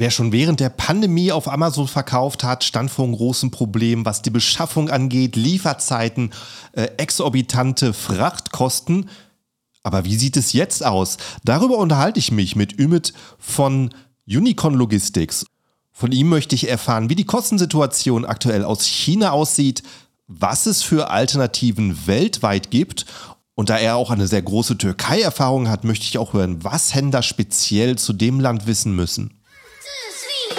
Wer schon während der Pandemie auf Amazon verkauft hat, stand vor einem großen Problem, was die Beschaffung angeht, Lieferzeiten, äh, exorbitante Frachtkosten. Aber wie sieht es jetzt aus? Darüber unterhalte ich mich mit Ümit von Unicorn Logistics. Von ihm möchte ich erfahren, wie die Kostensituation aktuell aus China aussieht, was es für Alternativen weltweit gibt. Und da er auch eine sehr große Türkei-Erfahrung hat, möchte ich auch hören, was Händler speziell zu dem Land wissen müssen.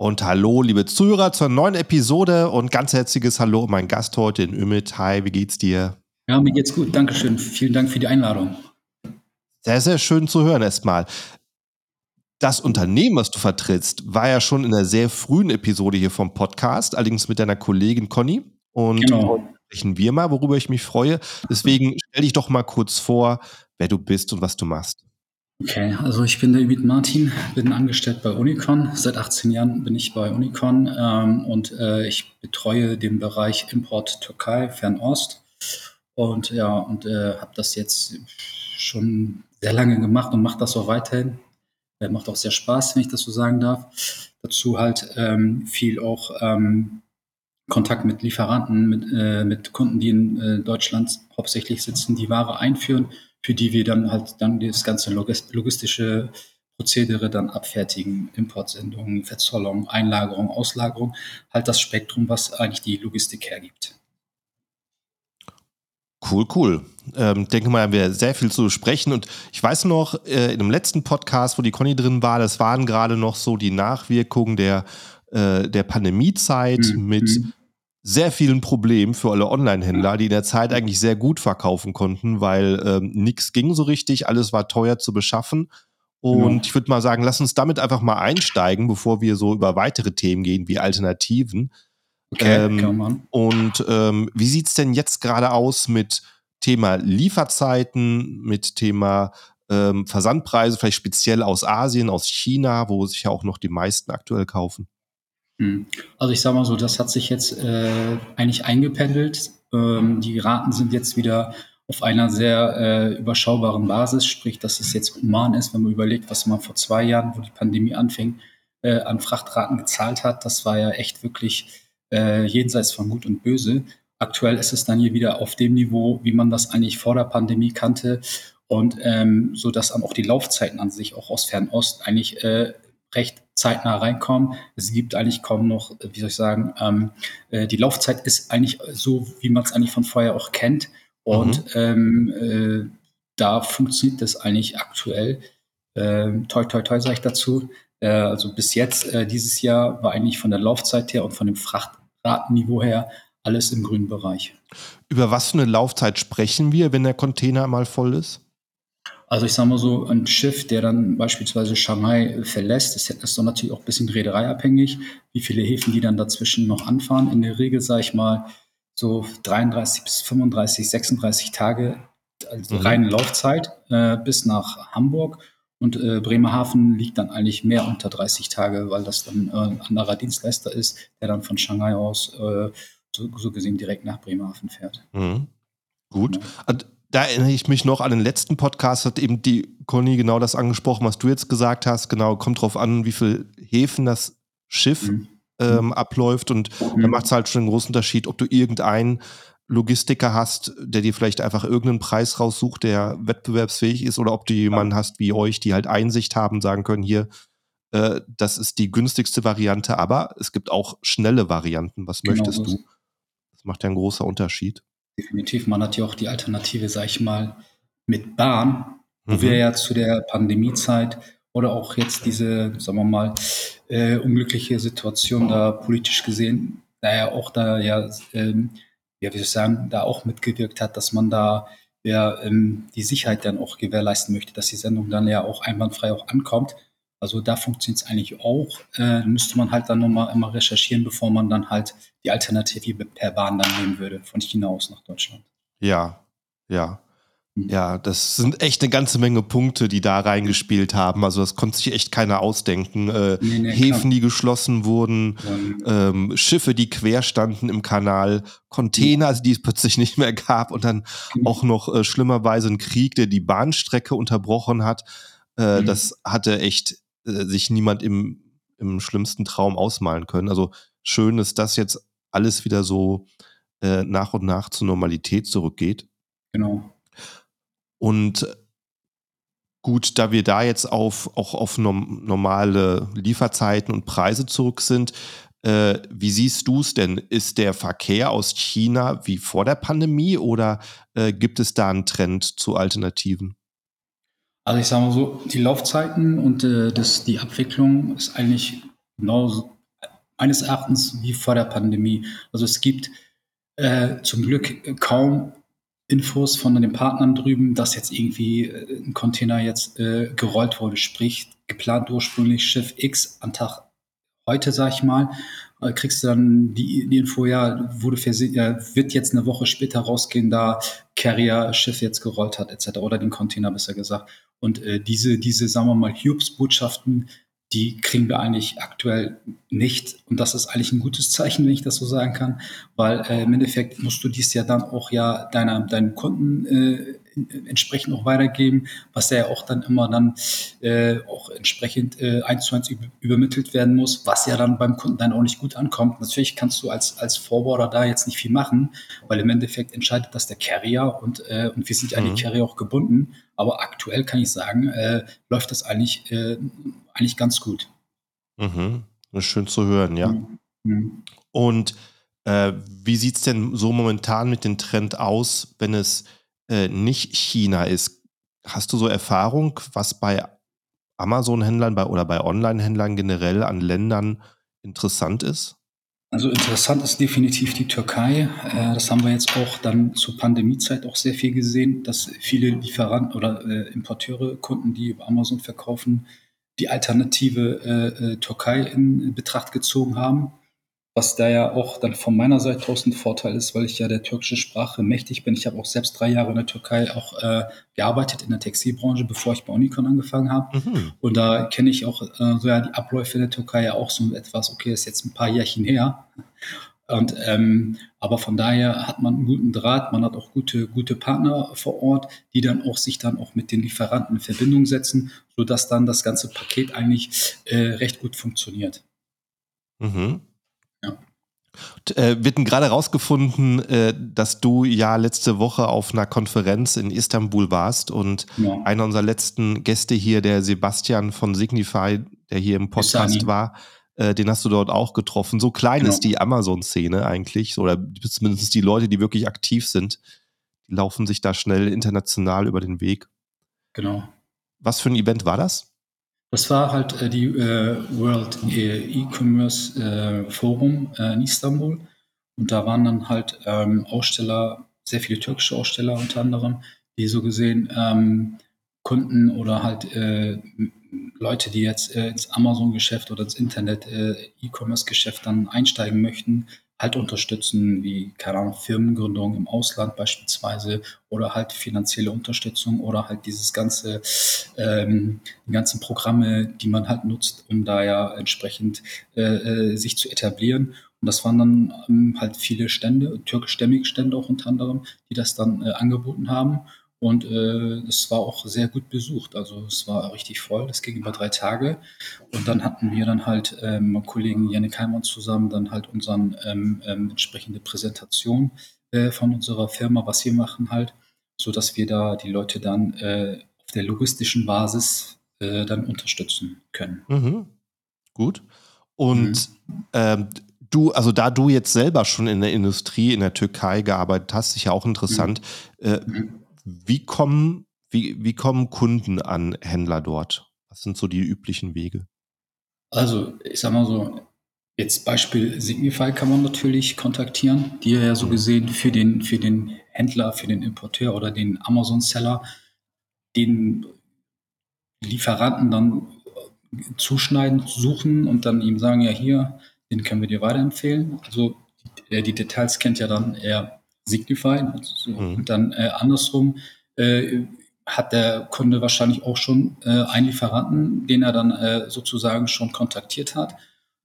Und hallo, liebe Zuhörer, zur neuen Episode und ganz herzliches Hallo, mein Gast heute in Ümit. Hi, wie geht's dir? Ja, mir geht's gut. Dankeschön. Vielen Dank für die Einladung. Sehr, sehr schön zu hören erstmal. Das Unternehmen, was du vertrittst, war ja schon in einer sehr frühen Episode hier vom Podcast, allerdings mit deiner Kollegin Conny. Und genau. sprechen wir mal, worüber ich mich freue. Deswegen stell dich doch mal kurz vor, wer du bist und was du machst. Okay, also ich bin David Martin, bin angestellt bei Unicon. Seit 18 Jahren bin ich bei Unicon ähm, und äh, ich betreue den Bereich Import Türkei, Fernost. Und ja, und äh, habe das jetzt schon sehr lange gemacht und mache das auch weiterhin. Äh, macht auch sehr Spaß, wenn ich das so sagen darf. Dazu halt ähm, viel auch ähm, Kontakt mit Lieferanten, mit, äh, mit Kunden, die in äh, Deutschland hauptsächlich sitzen, die Ware einführen für die wir dann halt dann das ganze logistische Prozedere dann abfertigen, Importsendungen, Verzollung, Einlagerung, Auslagerung, halt das Spektrum, was eigentlich die Logistik hergibt. Cool, cool. Ähm, denke mal, haben wir sehr viel zu besprechen. Und ich weiß noch, äh, in dem letzten Podcast, wo die Conny drin war, das waren gerade noch so die Nachwirkungen der, äh, der Pandemiezeit mhm. mit mhm sehr vielen Problemen für alle Online-Händler, die in der Zeit eigentlich sehr gut verkaufen konnten, weil ähm, nichts ging so richtig, alles war teuer zu beschaffen. Und ja. ich würde mal sagen, lass uns damit einfach mal einsteigen, bevor wir so über weitere Themen gehen, wie Alternativen. Okay, ähm, und ähm, wie sieht es denn jetzt gerade aus mit Thema Lieferzeiten, mit Thema ähm, Versandpreise, vielleicht speziell aus Asien, aus China, wo sich ja auch noch die meisten aktuell kaufen? Hm. Also ich sage mal so, das hat sich jetzt äh, eigentlich eingependelt. Ähm, die Raten sind jetzt wieder auf einer sehr äh, überschaubaren Basis, sprich, dass es jetzt human ist, wenn man überlegt, was man vor zwei Jahren, wo die Pandemie anfing, äh, an Frachtraten gezahlt hat. Das war ja echt wirklich äh, jenseits von Gut und Böse. Aktuell ist es dann hier wieder auf dem Niveau, wie man das eigentlich vor der Pandemie kannte und ähm, so dass auch die Laufzeiten an sich auch aus Fernost eigentlich äh, recht zeitnah reinkommen. Es gibt eigentlich kaum noch, wie soll ich sagen, ähm, äh, die Laufzeit ist eigentlich so, wie man es eigentlich von vorher auch kennt. Und mhm. ähm, äh, da funktioniert das eigentlich aktuell. Ähm, toi, toi, toi, sage ich dazu. Äh, also bis jetzt, äh, dieses Jahr, war eigentlich von der Laufzeit her und von dem Frachtratenniveau her alles im grünen Bereich. Über was für eine Laufzeit sprechen wir, wenn der Container mal voll ist? Also ich sage mal so, ein Schiff, der dann beispielsweise Shanghai verlässt, das ist dann natürlich auch ein bisschen reedereiabhängig, wie viele Häfen die dann dazwischen noch anfahren. In der Regel sage ich mal so 33 bis 35, 36 Tage, also mhm. reine Laufzeit äh, bis nach Hamburg. Und äh, Bremerhaven liegt dann eigentlich mehr unter 30 Tage, weil das dann äh, ein anderer Dienstleister ist, der dann von Shanghai aus äh, so, so, gesehen direkt nach Bremerhaven fährt. Mhm. Gut. Ja da erinnere ich mich noch an den letzten Podcast, hat eben die Conny genau das angesprochen, was du jetzt gesagt hast. Genau, kommt drauf an, wie viel Häfen das Schiff mhm. ähm, abläuft. Und mhm. da macht es halt schon einen großen Unterschied, ob du irgendeinen Logistiker hast, der dir vielleicht einfach irgendeinen Preis raussucht, der wettbewerbsfähig ist, oder ob du jemanden hast wie euch, die halt Einsicht haben, sagen können, hier, äh, das ist die günstigste Variante, aber es gibt auch schnelle Varianten. Was genau möchtest du? Das macht ja einen großen Unterschied. Definitiv. Man hat ja auch die Alternative, sag ich mal, mit Bahn, wo mhm. wir ja zu der Pandemiezeit oder auch jetzt diese, sagen wir mal, äh, unglückliche Situation da politisch gesehen, da ja auch da ja, ähm, ja, wie soll ich sagen, da auch mitgewirkt hat, dass man da ja ähm, die Sicherheit dann auch gewährleisten möchte, dass die Sendung dann ja auch einwandfrei auch ankommt. Also da funktioniert es eigentlich auch. Äh, müsste man halt dann nochmal immer recherchieren, bevor man dann halt die Alternative per Bahn dann nehmen würde, von China aus nach Deutschland. Ja, ja. Hm. Ja, das sind echt eine ganze Menge Punkte, die da reingespielt haben. Also das konnte sich echt keiner ausdenken. Äh, nee, nee, Häfen, klar. die geschlossen wurden, ähm, Schiffe, die quer standen im Kanal, Container, die es plötzlich nicht mehr gab und dann mhm. auch noch äh, schlimmerweise ein Krieg, der die Bahnstrecke unterbrochen hat. Äh, mhm. Das hatte echt äh, sich niemand im, im schlimmsten Traum ausmalen können. Also schön ist, dass jetzt alles wieder so äh, nach und nach zur Normalität zurückgeht. Genau. Und gut, da wir da jetzt auf, auch auf normale Lieferzeiten und Preise zurück sind, äh, wie siehst du es denn? Ist der Verkehr aus China wie vor der Pandemie oder äh, gibt es da einen Trend zu Alternativen? Also ich sage mal so, die Laufzeiten und äh, das, die Abwicklung ist eigentlich genauso meines Erachtens wie vor der Pandemie. Also es gibt äh, zum Glück kaum Infos von den Partnern drüben, dass jetzt irgendwie äh, ein Container jetzt äh, gerollt wurde, sprich geplant ursprünglich Schiff X an Tag heute, sag ich mal, kriegst du dann die, die Info, ja, wurde versehen, ja, wird jetzt eine Woche später rausgehen, da Carrier Schiff jetzt gerollt hat, etc. Oder den Container besser gesagt. Und äh, diese, diese, sagen wir mal, Hubes-Botschaften, die kriegen wir eigentlich aktuell nicht. Und das ist eigentlich ein gutes Zeichen, wenn ich das so sagen kann, weil äh, im Endeffekt musst du dies ja dann auch ja deiner, deinen Kunden äh, entsprechend auch weitergeben, was ja auch dann immer dann äh, auch entsprechend äh, eins zu eins übermittelt werden muss, was ja dann beim Kunden dann auch nicht gut ankommt. Natürlich kannst du als, als Forwarder da jetzt nicht viel machen, weil im Endeffekt entscheidet das der Carrier und, äh, und wir sind ja an die mhm. Carrier auch gebunden. Aber aktuell kann ich sagen, äh, läuft das eigentlich, äh, eigentlich ganz gut. Mhm. Schön zu hören, ja. Mhm. mhm. Und äh, wie sieht es denn so momentan mit dem Trend aus, wenn es äh, nicht China ist. Hast du so Erfahrung, was bei Amazon-Händlern bei, oder bei Online-Händlern generell an Ländern interessant ist? Also interessant ist definitiv die Türkei. Äh, das haben wir jetzt auch dann zur Pandemiezeit auch sehr viel gesehen, dass viele Lieferanten oder äh, Importeure, Kunden, die über Amazon verkaufen, die alternative Türkei in Betracht gezogen haben was da ja auch dann von meiner Seite aus ein Vorteil ist, weil ich ja der türkischen Sprache mächtig bin. Ich habe auch selbst drei Jahre in der Türkei auch äh, gearbeitet in der Textilbranche, bevor ich bei Unicon angefangen habe. Mhm. Und da kenne ich auch äh, so ja die Abläufe in der Türkei ja auch so etwas, okay, ist jetzt ein paar Jährchen her. Und ähm, aber von daher hat man einen guten Draht, man hat auch gute, gute Partner vor Ort, die dann auch sich dann auch mit den Lieferanten in Verbindung setzen, sodass dann das ganze Paket eigentlich äh, recht gut funktioniert. Mhm. Äh, wird gerade rausgefunden, äh, dass du ja letzte Woche auf einer Konferenz in Istanbul warst und ja. einer unserer letzten Gäste hier, der Sebastian von Signify, der hier im Podcast war, äh, den hast du dort auch getroffen. So klein genau. ist die Amazon-Szene eigentlich, oder zumindest die Leute, die wirklich aktiv sind, die laufen sich da schnell international über den Weg. Genau. Was für ein Event war das? Das war halt äh, die äh, World E-Commerce äh, Forum äh, in Istanbul. Und da waren dann halt ähm, Aussteller, sehr viele türkische Aussteller unter anderem, die so gesehen ähm, Kunden oder halt äh, Leute, die jetzt äh, ins Amazon-Geschäft oder ins Internet E-Commerce-Geschäft dann einsteigen möchten, halt unterstützen, wie, keine Ahnung, Firmengründung im Ausland beispielsweise oder halt finanzielle Unterstützung oder halt dieses ganze, ähm, die ganzen Programme, die man halt nutzt, um da ja entsprechend äh, äh, sich zu etablieren. Und das waren dann ähm, halt viele Stände, türkischstämmige Stände auch unter anderem, die das dann äh, angeboten haben. Und äh, es war auch sehr gut besucht. Also es war richtig voll. Das ging über drei Tage. Und dann hatten wir dann halt ähm, mit Kollegen Janik Heimann zusammen dann halt unseren ähm, ähm, entsprechende Präsentation äh, von unserer Firma, was wir machen halt, so dass wir da die Leute dann äh, auf der logistischen Basis äh, dann unterstützen können. Mhm. Gut. Und mhm. ähm, du, also da du jetzt selber schon in der Industrie in der Türkei gearbeitet hast, ist ja auch interessant. Mhm. Äh, mhm. Wie kommen, wie, wie kommen Kunden an Händler dort? Was sind so die üblichen Wege? Also, ich sag mal so, jetzt Beispiel Signify kann man natürlich kontaktieren, die ja so mhm. gesehen für den, für den Händler, für den Importeur oder den Amazon-Seller den Lieferanten dann zuschneiden, suchen und dann ihm sagen, ja hier, den können wir dir weiterempfehlen. Also die, die Details kennt ja dann eher Signify. Also so. mhm. Und dann äh, andersrum äh, hat der Kunde wahrscheinlich auch schon äh, einen Lieferanten, den er dann äh, sozusagen schon kontaktiert hat.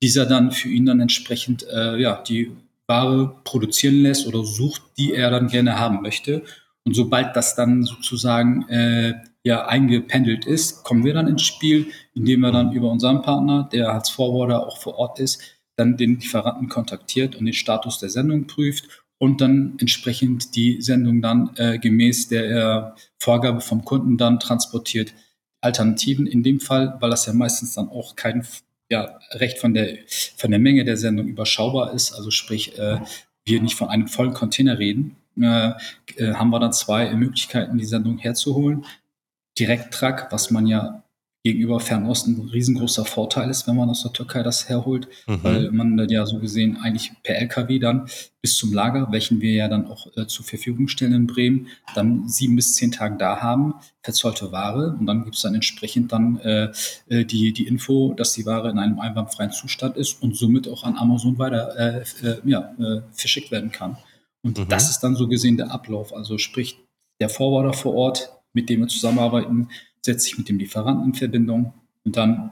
Dieser dann für ihn dann entsprechend äh, ja, die Ware produzieren lässt oder sucht, die er dann gerne haben möchte. Und sobald das dann sozusagen äh, ja eingependelt ist, kommen wir dann ins Spiel, indem wir dann über unseren Partner, der als Forwarder auch vor Ort ist, dann den Lieferanten kontaktiert und den Status der Sendung prüft und dann entsprechend die Sendung dann äh, gemäß der äh, Vorgabe vom Kunden dann transportiert. Alternativen in dem Fall, weil das ja meistens dann auch kein ja, recht von der, von der Menge der Sendung überschaubar ist, also sprich, äh, wir nicht von einem vollen Container reden, äh, äh, haben wir dann zwei Möglichkeiten, die Sendung herzuholen. Direkttrack, was man ja gegenüber Fernost ein riesengroßer Vorteil ist, wenn man aus der Türkei das herholt, mhm. weil man ja so gesehen eigentlich per LKW dann bis zum Lager, welchen wir ja dann auch äh, zur Verfügung stellen in Bremen, dann sieben bis zehn Tage da haben, verzollte Ware und dann gibt es dann entsprechend dann äh, äh, die, die Info, dass die Ware in einem einwandfreien Zustand ist und somit auch an Amazon weiter äh, äh ja, äh, verschickt werden kann. Und mhm. das ist dann so gesehen der Ablauf, also sprich der Forwarder vor Ort, mit dem wir zusammenarbeiten, setzt sich mit dem Lieferanten in Verbindung und dann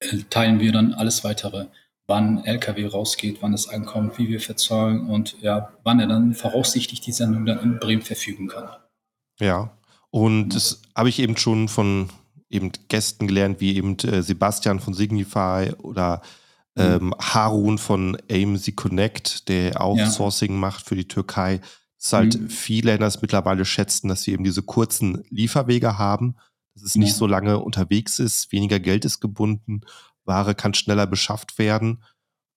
äh, teilen wir dann alles weitere, wann LKW rausgeht, wann es ankommt, wie wir verzahlen und ja, wann er dann voraussichtlich die Sendung dann in Bremen verfügen kann. Ja, und das habe ich eben schon von eben Gästen gelernt, wie eben äh, Sebastian von Signify oder mhm. ähm, Harun von AMC Connect, der auch ja. Sourcing macht für die Türkei. Es ist halt mhm. viele Länder es mittlerweile schätzen, dass sie eben diese kurzen Lieferwege haben dass es nicht so lange unterwegs ist, weniger Geld ist gebunden, Ware kann schneller beschafft werden,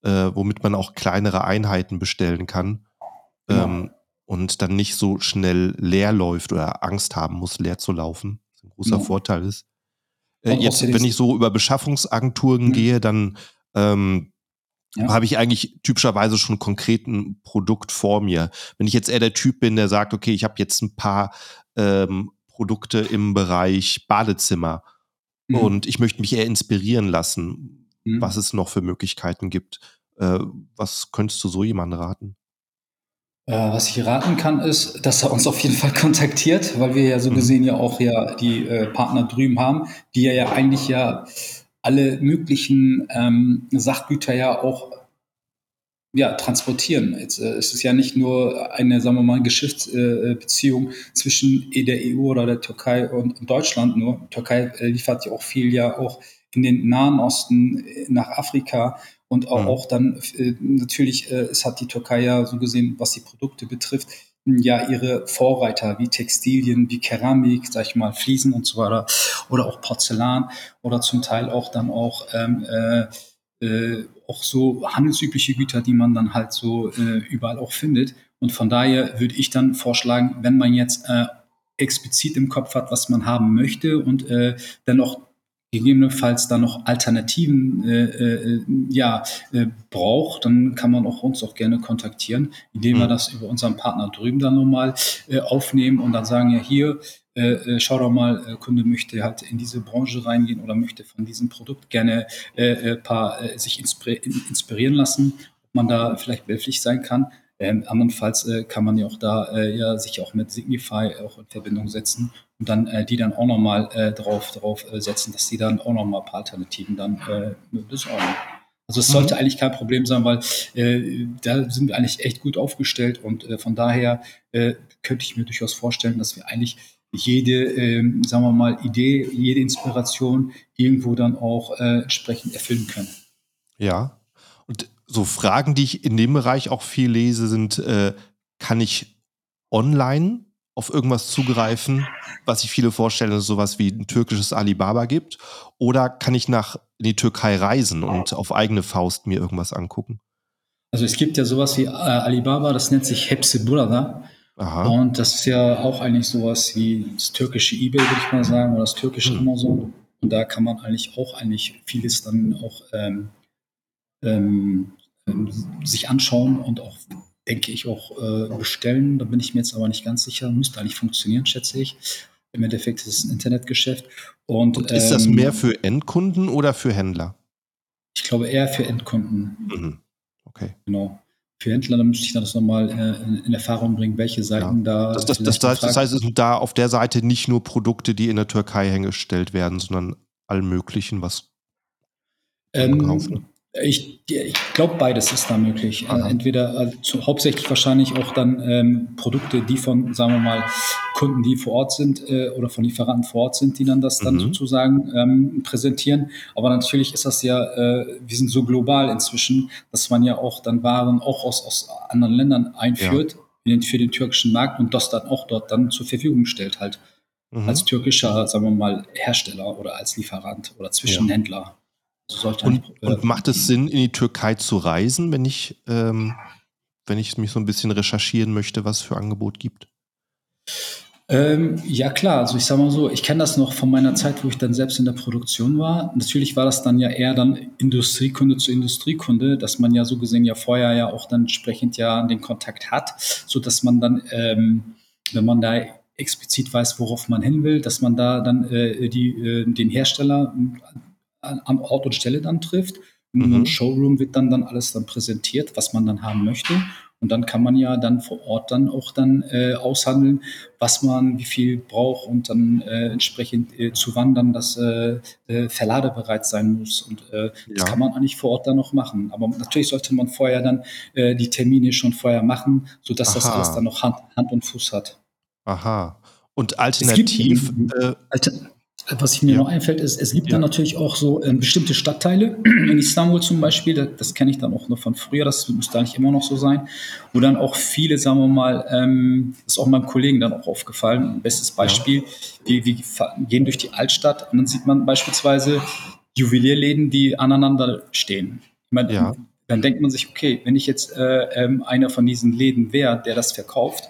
äh, womit man auch kleinere Einheiten bestellen kann ja. ähm, und dann nicht so schnell leer läuft oder Angst haben muss, leer zu laufen. Was ein großer ja. Vorteil ist. Äh, jetzt, wenn ich so über Beschaffungsagenturen mhm. gehe, dann ähm, ja. habe ich eigentlich typischerweise schon konkret ein Produkt vor mir. Wenn ich jetzt eher der Typ bin, der sagt, okay, ich habe jetzt ein paar ähm, Produkte im Bereich Badezimmer. Mhm. Und ich möchte mich eher inspirieren lassen, mhm. was es noch für Möglichkeiten gibt. Äh, was könntest du so jemandem raten? Äh, was ich raten kann, ist, dass er uns auf jeden Fall kontaktiert, weil wir ja so mhm. gesehen ja auch ja die äh, Partner drüben haben, die ja, ja eigentlich ja alle möglichen ähm, Sachgüter ja auch ja, transportieren. Jetzt, äh, es ist ja nicht nur eine, sagen wir mal, Geschäftsbeziehung äh, zwischen der EU oder der Türkei und, und Deutschland nur. Die Türkei äh, liefert ja auch viel ja auch in den Nahen Osten, äh, nach Afrika und auch, mhm. auch dann äh, natürlich, äh, es hat die Türkei ja so gesehen, was die Produkte betrifft, ja ihre Vorreiter wie Textilien, wie Keramik, sag ich mal, Fliesen und so weiter oder auch Porzellan oder zum Teil auch dann auch ähm, äh, äh, auch so handelsübliche Güter, die man dann halt so äh, überall auch findet. Und von daher würde ich dann vorschlagen, wenn man jetzt äh, explizit im Kopf hat, was man haben möchte und äh, dennoch gegebenenfalls dann noch Alternativen äh, äh, ja, äh, braucht, dann kann man auch uns auch gerne kontaktieren, indem mhm. wir das über unseren Partner drüben dann nochmal äh, aufnehmen und dann sagen, ja hier, äh, äh, schau doch mal, äh, Kunde möchte halt in diese Branche reingehen oder möchte von diesem Produkt gerne äh, paar, äh, sich inspirieren lassen, ob man da vielleicht behilflich sein kann. Ähm, andernfalls äh, kann man ja auch da äh, ja, sich auch mit Signify auch in Verbindung setzen und dann äh, die dann auch nochmal äh, drauf, drauf äh, setzen, dass die dann auch nochmal ein paar Alternativen dann äh, besorgen. Also es sollte mhm. eigentlich kein Problem sein, weil äh, da sind wir eigentlich echt gut aufgestellt und äh, von daher äh, könnte ich mir durchaus vorstellen, dass wir eigentlich jede, ähm, sagen wir mal, Idee, jede Inspiration irgendwo dann auch äh, entsprechend erfüllen können. Ja. Und so Fragen, die ich in dem Bereich auch viel lese, sind, äh, kann ich online auf irgendwas zugreifen, was sich viele vorstellen, dass es sowas wie ein türkisches Alibaba gibt? Oder kann ich nach in die Türkei reisen und auf eigene Faust mir irgendwas angucken? Also es gibt ja sowas wie äh, Alibaba, das nennt sich Hepsi Burada. Aha. Und das ist ja auch eigentlich sowas wie das türkische eBay, würde ich mal sagen, oder das türkische hm. Amazon. Und da kann man eigentlich auch eigentlich vieles dann auch ähm, ähm, ähm, sich anschauen und auch, denke ich, auch äh, bestellen. Da bin ich mir jetzt aber nicht ganz sicher. Müsste eigentlich funktionieren, schätze ich. Im Endeffekt ist es ein Internetgeschäft. Und, Und ist ähm, das mehr für Endkunden oder für Händler? Ich glaube eher für Endkunden. Mhm. Okay. Genau. Für Händler, da müsste ich das nochmal äh, in, in, Erfahrung bringen, welche Seiten ja. da. Das, das, das, heißt, das heißt, es sind da auf der Seite nicht nur Produkte, die in der Türkei hergestellt werden, sondern allen möglichen, was ähm, kaufen. Ich, ich glaube, beides ist da möglich. Äh, entweder äh, zu, hauptsächlich wahrscheinlich auch dann ähm, Produkte, die von, sagen wir mal, Kunden, die vor Ort sind äh, oder von Lieferanten vor Ort sind, die dann das dann mhm. sozusagen ähm, präsentieren. Aber natürlich ist das ja, äh, wir sind so global inzwischen, dass man ja auch dann Waren auch aus, aus anderen Ländern einführt ja. für den türkischen Markt und das dann auch dort dann zur Verfügung stellt halt. Mhm. Als türkischer, sagen wir mal, Hersteller oder als Lieferant oder Zwischenhändler. Ja. Und, äh, und macht es Sinn, in die Türkei zu reisen, wenn ich, ähm, wenn ich mich so ein bisschen recherchieren möchte, was es für Angebot gibt? Ähm, ja klar, also ich sage mal so, ich kenne das noch von meiner Zeit, wo ich dann selbst in der Produktion war. Natürlich war das dann ja eher dann Industriekunde zu Industriekunde, dass man ja so gesehen ja vorher ja auch dann entsprechend ja den Kontakt hat, so dass man dann, ähm, wenn man da explizit weiß, worauf man hin will, dass man da dann äh, die, äh, den Hersteller an Ort und Stelle dann trifft. In mhm. einem Showroom wird dann, dann alles dann präsentiert, was man dann haben möchte. Und dann kann man ja dann vor Ort dann auch dann äh, aushandeln, was man wie viel braucht und dann äh, entsprechend äh, zu wann dann das äh, äh, verladebereit sein muss. Und äh, ja. das kann man eigentlich vor Ort dann noch machen. Aber natürlich sollte man vorher dann äh, die Termine schon vorher machen, sodass Aha. das alles dann noch Hand, Hand und Fuß hat. Aha. Und alternativ. Gibt, äh, Alter, was ich mir ja. noch einfällt, ist, es gibt ja. dann natürlich auch so ähm, bestimmte Stadtteile, in Istanbul zum Beispiel, das, das kenne ich dann auch noch von früher, das müsste eigentlich immer noch so sein, wo dann auch viele, sagen wir mal, ähm, das ist auch meinem Kollegen dann auch aufgefallen, ein bestes Beispiel, ja. wir, wir gehen durch die Altstadt und dann sieht man beispielsweise Juwelierläden, die aneinander stehen. Ich meine, ja. Dann denkt man sich, okay, wenn ich jetzt äh, ähm, einer von diesen Läden wäre, der das verkauft,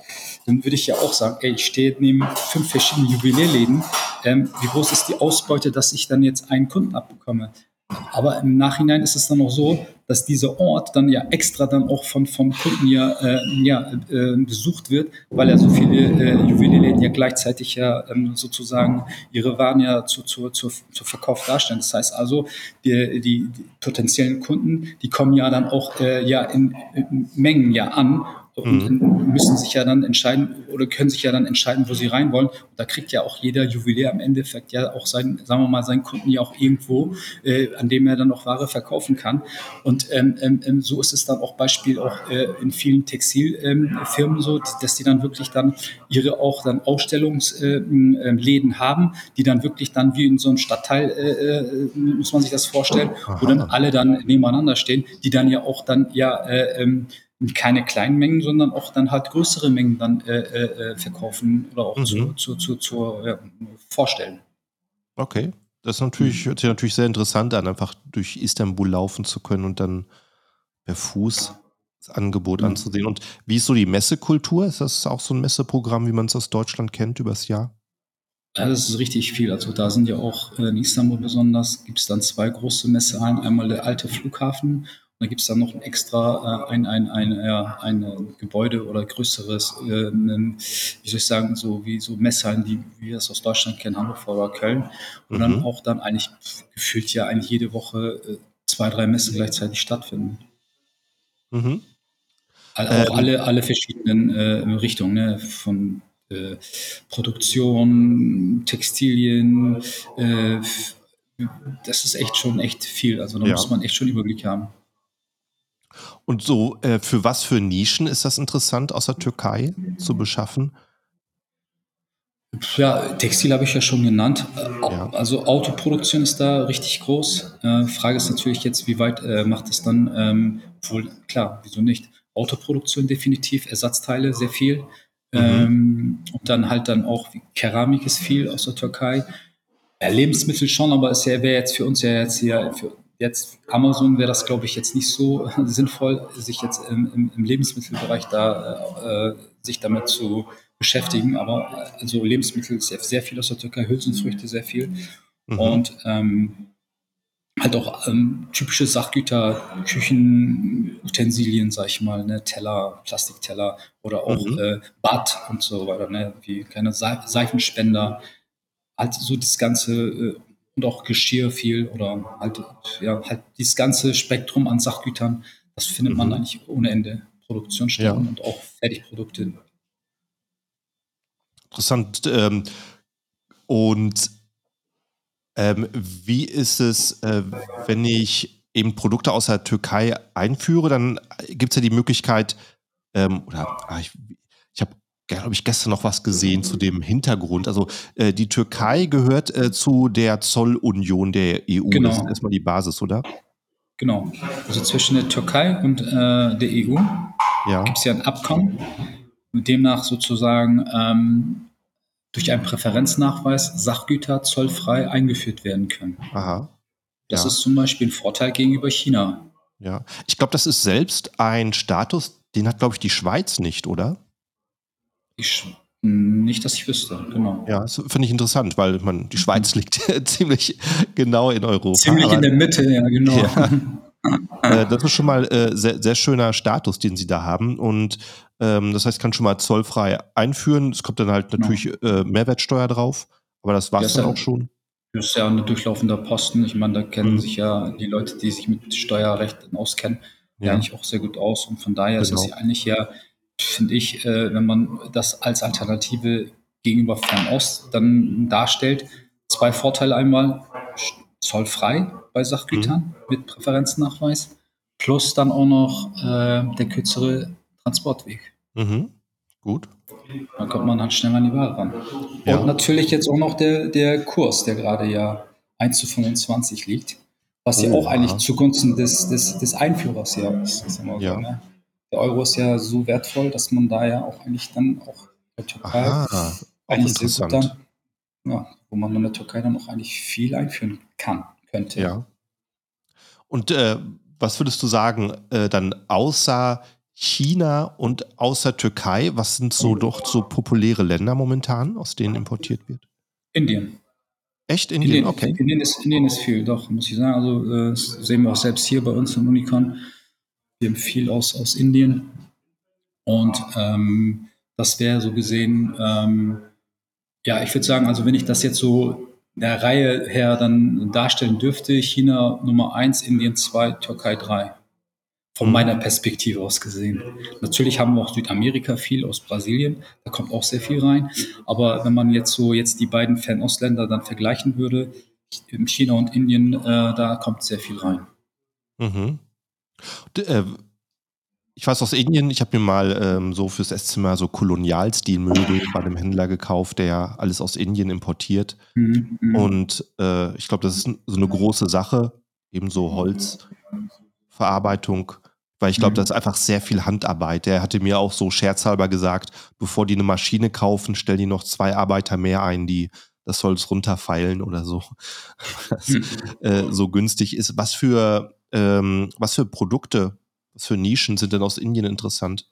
dann würde ich ja auch sagen, ey, ich stehe neben fünf verschiedenen Juwelierläden. Ähm, wie groß ist die Ausbeute, dass ich dann jetzt einen Kunden abbekomme? Aber im Nachhinein ist es dann auch so, dass dieser Ort dann ja extra dann auch von, vom Kunden ja, äh, ja äh, besucht wird, weil ja so viele äh, Juwelierläden ja gleichzeitig ja ähm, sozusagen ihre Waren ja zu, zu, zu, zu Verkauf darstellen. Das heißt also, die, die, die potenziellen Kunden, die kommen ja dann auch äh, ja in, in Mengen ja an und mhm. müssen sich ja dann entscheiden oder können sich ja dann entscheiden, wo sie rein wollen. Und da kriegt ja auch jeder Juwelier am Endeffekt ja auch sein, sagen wir mal, seinen Kunden ja auch irgendwo, äh, an dem er dann noch Ware verkaufen kann. Und ähm, ähm, ähm so ist es dann auch Beispiel auch äh, in vielen Textilfirmen ähm, so, dass die dann wirklich dann ihre auch dann Ausstellungsläden äh, ähm, haben, die dann wirklich dann wie in so einem Stadtteil, äh, äh, muss man sich das vorstellen, wo dann alle dann nebeneinander stehen, die dann ja auch dann ja äh, ähm, keine kleinen Mengen, sondern auch dann halt größere Mengen dann äh, äh, äh verkaufen oder auch mhm. zu, zu, zu, zu ja, vorstellen. Okay. Das ist natürlich, mhm. hört sich natürlich sehr interessant an, einfach durch Istanbul laufen zu können und dann per Fuß das Angebot mhm. anzusehen. Und wie ist so die Messekultur? Ist das auch so ein Messeprogramm, wie man es aus Deutschland kennt, übers Jahr? Ja, das ist richtig viel. Also da sind ja auch äh, in Istanbul besonders, gibt es dann zwei große Messehallen. Einmal der alte Flughafen da gibt es dann noch ein extra, äh, ein, ein, ein, äh, ein Gebäude oder größeres, äh, wie soll ich sagen, so wie so Messhallen, die wir es aus Deutschland kennen, Hannover oder Köln. Und mhm. dann auch dann eigentlich gefühlt ja eigentlich jede Woche äh, zwei, drei Messen gleichzeitig stattfinden. Mhm. Also auch ähm. alle, alle verschiedenen äh, Richtungen, ne? von äh, Produktion, Textilien, das ist echt schon echt viel. Also da ja. muss man echt schon Überblick haben. Und so, äh, für was für Nischen ist das interessant aus der Türkei zu beschaffen? Ja, Textil habe ich ja schon genannt. Ja. Also Autoproduktion ist da richtig groß. Äh, Frage ist natürlich jetzt, wie weit äh, macht es dann ähm, wohl, klar, wieso nicht? Autoproduktion definitiv, Ersatzteile sehr viel. Mhm. Ähm, und dann halt dann auch Keramik ist viel aus der Türkei. Ja, Lebensmittel schon, aber es wäre jetzt für uns ja jetzt hier, für Jetzt Amazon wäre das, glaube ich, jetzt nicht so sinnvoll, sich jetzt im, im Lebensmittelbereich da äh, sich damit zu beschäftigen. Aber also Lebensmittel sehr, sehr viel aus der Türkei, Hülsenfrüchte sehr viel. Mhm. Und ähm, halt auch ähm, typische Sachgüter, Küchenutensilien, sag ich mal, ne, Teller, Plastikteller oder auch mhm. äh, Bad und so weiter, ne, wie keine Seifenspender, halt so das ganze äh, und auch Geschirr viel oder halt ja halt dieses ganze Spektrum an Sachgütern, das findet mhm. man eigentlich ohne Ende. Produktionsstätten ja. und auch Fertigprodukte. Interessant. Ähm, und ähm, wie ist es, äh, wenn ich eben Produkte aus der Türkei einführe, dann gibt es ja die Möglichkeit, ähm, oder ah, ich, glaube ich, gestern noch was gesehen zu dem Hintergrund. Also äh, die Türkei gehört äh, zu der Zollunion der EU. Genau. Das ist erstmal die Basis, oder? Genau. Also zwischen der Türkei und äh, der EU ja. gibt es ja ein Abkommen, mit demnach sozusagen ähm, durch einen Präferenznachweis Sachgüter zollfrei eingeführt werden können. Aha. Das ja. ist zum Beispiel ein Vorteil gegenüber China. Ja, ich glaube, das ist selbst ein Status, den hat, glaube ich, die Schweiz nicht, oder? Ich, nicht, dass ich wüsste, genau. Ja, das finde ich interessant, weil man, die Schweiz mhm. liegt ziemlich genau in Europa. Ziemlich in der Mitte, ja, genau. Ja. Äh, das ist schon mal äh, sehr, sehr schöner Status, den sie da haben. Und ähm, das heißt, kann schon mal zollfrei einführen. Es kommt dann halt natürlich genau. äh, Mehrwertsteuer drauf, aber das war es dann auch schon. Das ist ja ein durchlaufender Posten. Ich meine, da kennen mhm. sich ja die Leute, die sich mit Steuerrecht auskennen, ja. eigentlich auch sehr gut aus. Und von daher genau. ist es genau. ja eigentlich ja, finde ich, äh, wenn man das als Alternative gegenüber Fernost dann darstellt, zwei Vorteile einmal zollfrei bei Sachgütern mhm. mit Präferenznachweis, plus dann auch noch äh, der kürzere Transportweg. Mhm. Gut. Dann kommt man halt schnell an die Ware ran. Ja. Und natürlich jetzt auch noch der, der Kurs, der gerade ja 1 zu 25 liegt, was oh, ja auch eigentlich zugunsten des, des, des Einführers ja ist. ja. So, ne? Der Euro ist ja so wertvoll, dass man da ja auch eigentlich dann auch der Türkei Aha, eigentlich sehr gut dann, ja, wo man in der Türkei dann auch eigentlich viel einführen kann könnte. Ja. Und äh, was würdest du sagen, äh, dann außer China und außer Türkei, was sind so doch so populäre Länder momentan, aus denen importiert wird? Indien. Echt Indien? Indien okay. Indien ist, Indien ist viel, doch, muss ich sagen. Also äh, das sehen wir auch selbst hier bei uns im Unicon. Wir haben viel aus, aus Indien. Und ähm, das wäre so gesehen, ähm, ja, ich würde sagen, also wenn ich das jetzt so der Reihe her dann darstellen dürfte, China Nummer 1, Indien 2, Türkei 3. Von mhm. meiner Perspektive aus gesehen. Natürlich haben wir auch Südamerika viel aus Brasilien, da kommt auch sehr viel rein. Aber wenn man jetzt so jetzt die beiden Fernostländer dann vergleichen würde, China und Indien, äh, da kommt sehr viel rein. Mhm. Äh, ich weiß aus Indien, ich habe mir mal ähm, so fürs Esszimmer so Kolonialstilmöbel bei einem Händler gekauft, der alles aus Indien importiert. Mhm. mhm. Und äh, ich glaube, das ist so eine große Sache, ebenso Holzverarbeitung, weil ich glaube, mhm. das ist einfach sehr viel Handarbeit. Der hatte mir auch so scherzhalber gesagt, bevor die eine Maschine kaufen, stellen die noch zwei Arbeiter mehr ein, die das Holz runterfeilen oder so. Was mhm. äh, so günstig ist. Was für, ähm, was für Produkte was für Nischen sind denn aus Indien interessant?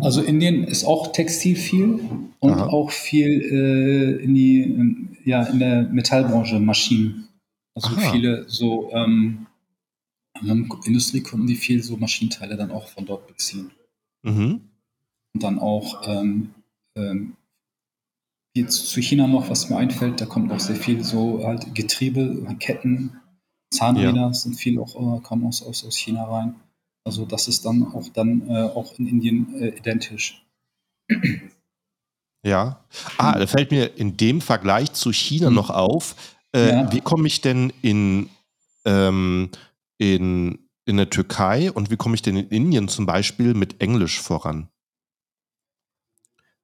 Also Indien ist auch Textil viel und Aha. auch viel äh, in die in, ja in der Metallbranche Maschinen. Also Aha. viele so ähm, Industriekunden, die viel so Maschinenteile dann auch von dort beziehen. Mhm. Und dann auch ähm, ähm, jetzt zu China noch, was mir einfällt, da kommt auch sehr viel so halt Getriebe, Ketten, Zahnräder ja. sind viel auch äh, kommen aus, aus, aus China rein. Also das ist dann auch dann äh, auch in Indien äh, identisch. Ja. Ah, da fällt mir in dem Vergleich zu China hm. noch auf. Ja. Wie komme ich denn in, ähm, in, in der Türkei und wie komme ich denn in Indien zum Beispiel mit Englisch voran?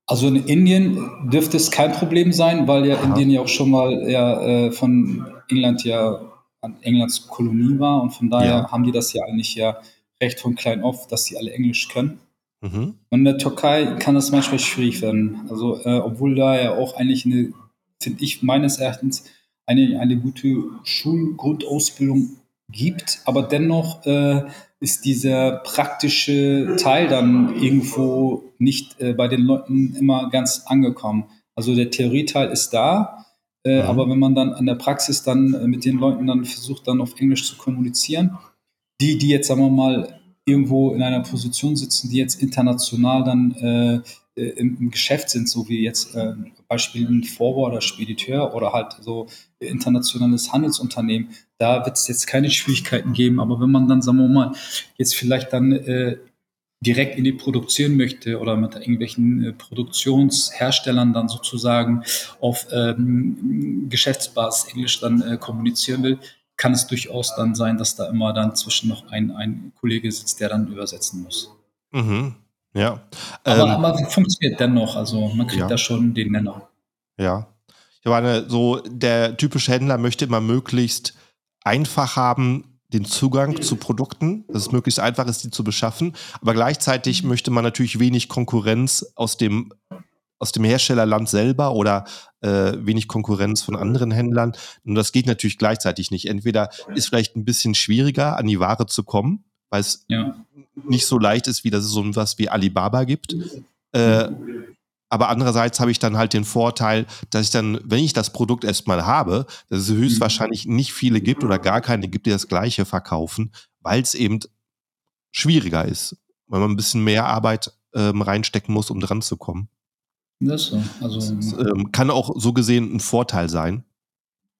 Also in Indien dürfte es kein Problem sein, weil ja Aha. Indien ja auch schon mal ja, äh, von England ja Englands Kolonie war und von daher ja. haben die das ja eigentlich ja recht von klein auf, dass sie alle Englisch können. Mhm. Und in der Türkei kann das manchmal schwierig werden. Also, äh, obwohl da ja auch eigentlich eine, finde ich meines Erachtens, eine, eine gute Schulgrundausbildung gibt, aber dennoch äh, ist dieser praktische Teil dann irgendwo nicht äh, bei den Leuten immer ganz angekommen. Also der Theorieteil ist da, Äh, mhm. Aber wenn man dann an der Praxis dann äh, mit den Leuten dann versucht, dann auf Englisch zu kommunizieren, die, die jetzt, sagen wir mal, irgendwo in einer Position sitzen, die jetzt international dann äh, äh im, im, Geschäft sind, so wie jetzt äh, Beispiel ein Forwarder, Spediteur oder halt so internationales Handelsunternehmen, da wird es jetzt keine Schwierigkeiten geben. Aber wenn man dann, sagen wir mal, jetzt vielleicht dann direkt in die Produktion möchte oder mit irgendwelchen äh, Produktionsherstellern dann sozusagen auf ähm, Geschäftsbasis Englisch dann äh, kommunizieren will, kann es durchaus dann sein, dass da immer dann zwischen noch ein, ein Kollege sitzt, der dann übersetzen muss. Mhm. Ja. Aber, ähm, aber funktioniert dennoch, also man kriegt ja. da schon den Nenner. Ja. Ich meine, so der typische Händler möchte immer möglichst einfach haben, den Zugang zu Produkten, dass es möglichst einfach ist, die zu beschaffen. Aber gleichzeitig mhm. möchte man natürlich wenig Konkurrenz aus dem, aus dem Herstellerland selber oder äh, wenig Konkurrenz von anderen Händlern. Und das geht natürlich gleichzeitig nicht. Entweder ist vielleicht ein bisschen schwieriger, an die Ware zu kommen, weil es ja. nicht so leicht ist, wie dass es so was wie Alibaba gibt. Äh, aber andererseits habe ich dann halt den Vorteil, dass ich dann, wenn ich das Produkt erstmal habe, dass es höchstwahrscheinlich mhm. nicht viele gibt oder gar keine gibt, die das gleiche verkaufen, weil es eben schwieriger ist, weil man ein bisschen mehr Arbeit ähm, reinstecken muss, um dran zu kommen. Das so. Also, das, ähm, kann auch so gesehen ein Vorteil sein.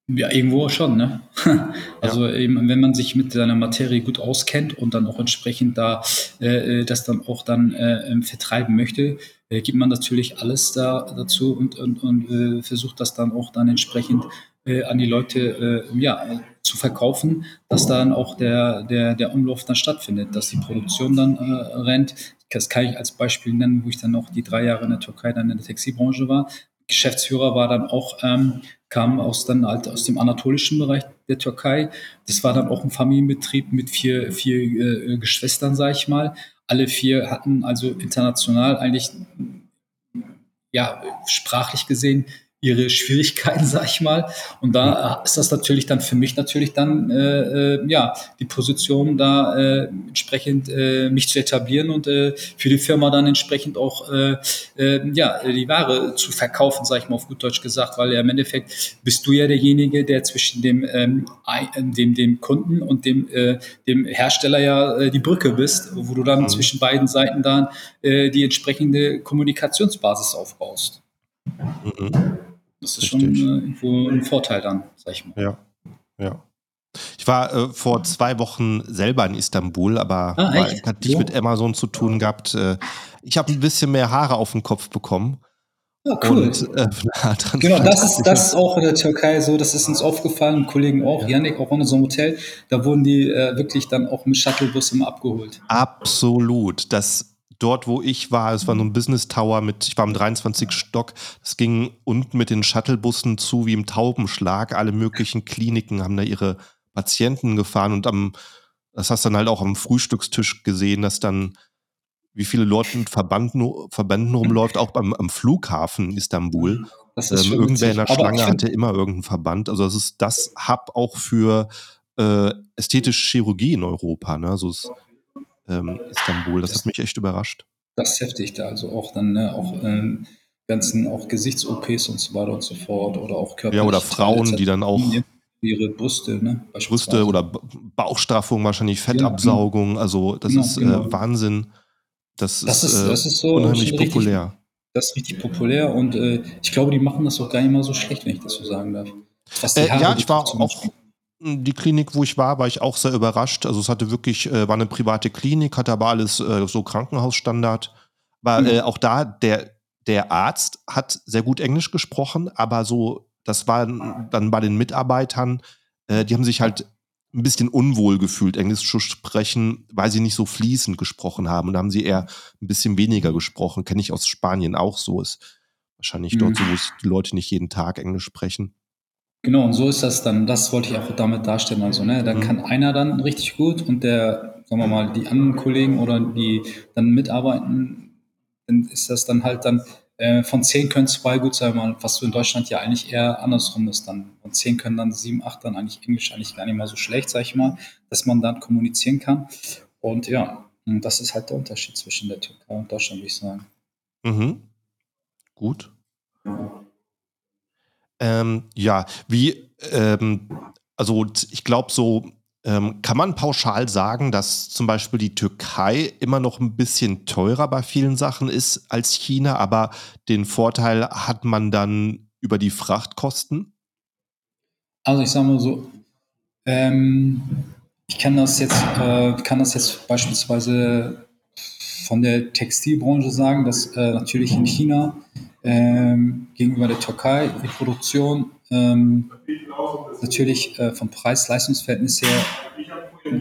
Ja, irgendwo schon, ne? Also ja. eben, wenn man sich mit seiner Materie gut auskennt und dann auch entsprechend da äh, äh das dann auch dann äh, vertreiben möchte, äh, gibt man natürlich alles da dazu und, und, und äh, versucht das dann auch dann entsprechend äh, an die Leute ja, zu verkaufen, dass dann auch der, der, der Umlauf dann stattfindet, dass die Produktion dann rennt. Das kann ich als Beispiel nennen, wo ich dann noch die drei Jahre in der Türkei dann in der Textilbranche war. Geschäftsführer war dann auch, ähm, kam aus dann halt aus dem anatolischen Bereich der Türkei. Das war dann auch ein Familienbetrieb mit vier, vier äh, Geschwistern, sage ich mal. Alle vier hatten also international eigentlich, ja, sprachlich gesehen ihre Schwierigkeiten, sag ich mal. Und da ist das natürlich dann für mich natürlich dann äh, äh, ja die Position, da äh, entsprechend äh, mich zu etablieren und äh, für die Firma dann entsprechend auch äh, äh, ja die Ware zu verkaufen, sag ich mal auf gut Deutsch gesagt, weil ja im Endeffekt bist du ja derjenige, der zwischen dem ähm, dem dem Kunden und dem äh, dem Hersteller ja äh, die Brücke bist, wo du dann mhm. zwischen beiden Seiten dann äh, die entsprechende Kommunikationsbasis aufbaust. Mhm. Das ist Richtig. schon äh, irgendwo ein Vorteil dann, sag ich mal. Ja, ja. Ich war äh, vor zwei Wochen selber in Istanbul, aber ah, hatte nicht mit Amazon zu tun gehabt. Äh, ich habe ein bisschen mehr Haare auf den Kopf bekommen. Ja, cool. Und, äh, genau, das ist, das ist auch in der Türkei so, das ist uns aufgefallen, Kollegen auch, ja. Janik auch in so einem Hotel, da wurden die äh, wirklich dann auch mit Shuttlebus immer abgeholt. Absolut. Das dort, wo ich war, es war so ein Business Tower mit, ich war im 23. Stock, es ging unten mit den Shuttlebussen zu wie im Taubenschlag. Alle möglichen Kliniken haben da ihre Patienten gefahren und am, das hast du dann halt auch am Frühstückstisch gesehen, dass dann wie viele Leute mit Verbanden, Verbänden rumläuft, auch beim, am Flughafen Istanbul. Das ist ähm, irgendwer in der Schlange hatte immer irgendeinen Verband. Also es ist das Hub auch für äh, ästhetische Chirurgie in Europa. Ne? Also es ähm, Istanbul. Das, das, hat mich echt überrascht. Das ist heftig da, also auch dann ne, auch ähm, ganzen auch Gesichts-OPs und so weiter und so fort oder auch Körper. Ja, oder Frauen, die dann auch ihre Brüste, ne? Brüste oder Bauchstraffung, wahrscheinlich Fettabsaugung. Genau. Also das genau, ist äh, genau. Wahnsinn. Das, das ist, ist, das ist so unheimlich populär. Richtig, das ist richtig populär und äh, ich glaube, die machen das auch gar nicht mal so schlecht, wenn ich das so sagen darf. Äh, ja, ich war auch die Klinik, wo ich war, war ich auch sehr überrascht. Also es hatte wirklich, äh, war eine private Klinik, hatte aber alles äh, so Krankenhausstandard. War mhm. äh, auch da, der, der Arzt hat sehr gut Englisch gesprochen, aber so, das war dann bei den Mitarbeitern, äh, die haben sich halt ein bisschen unwohl gefühlt, Englisch zu sprechen, weil sie nicht so fließend gesprochen haben. Und da haben sie eher ein bisschen weniger gesprochen. Kenne ich aus Spanien auch so. Ist wahrscheinlich mhm. dort so, wo die Leute nicht jeden Tag Englisch sprechen. Genau, und so ist das dann, das wollte ich auch damit darstellen. Also, ne, da mhm. kann einer dann richtig gut und der, sagen wir mal, die anderen Kollegen oder die dann mitarbeiten, dann ist das dann halt dann, äh, von zehn können zwei gut sein, was so in Deutschland ja eigentlich eher andersrum ist. Dann von zehn können dann sieben, acht dann eigentlich Englisch eigentlich gar nicht mal so schlecht, sag ich mal, dass man dann kommunizieren kann. Und ja, und das ist halt der Unterschied zwischen der Türkei und Deutschland, würde ich sagen. Mhm. Gut. Ja. Ähm, ja, wie, ähm, also ich glaube, so ähm, kann man pauschal sagen, dass zum Beispiel die Türkei immer noch ein bisschen teurer bei vielen Sachen ist als China, aber den Vorteil hat man dann über die Frachtkosten? Also ich sage mal so, ähm, ich kann das jetzt, äh, kann das jetzt beispielsweise von der Textilbranche sagen, dass äh, natürlich in China ähm, gegenüber der Türkei die Produktion ähm, natürlich äh, vom Preis-Leistungsverhältnis her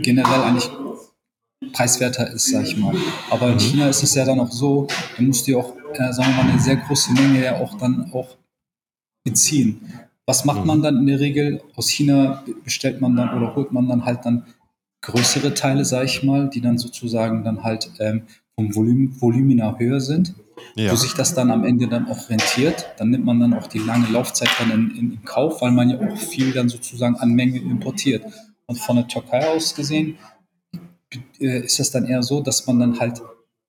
generell eigentlich preiswerter ist, sag ich mal. Aber in mhm. China ist es ja dann auch so, da musst du auch, äh, sagen wir mal, eine sehr große Menge ja auch dann auch beziehen. Was macht man mhm. dann in der Regel? Aus China bestellt man dann oder holt man dann halt dann größere Teile, sag ich mal, die dann sozusagen dann halt ähm, vom Volum Volumina höher sind, ja. wo sich das dann am Ende dann auch rentiert. Dann nimmt man dann auch die lange Laufzeit dann in, in, in Kauf, weil man ja auch viel dann sozusagen an Menge importiert. Und von der Türkei aus gesehen äh, ist es dann eher so, dass man dann halt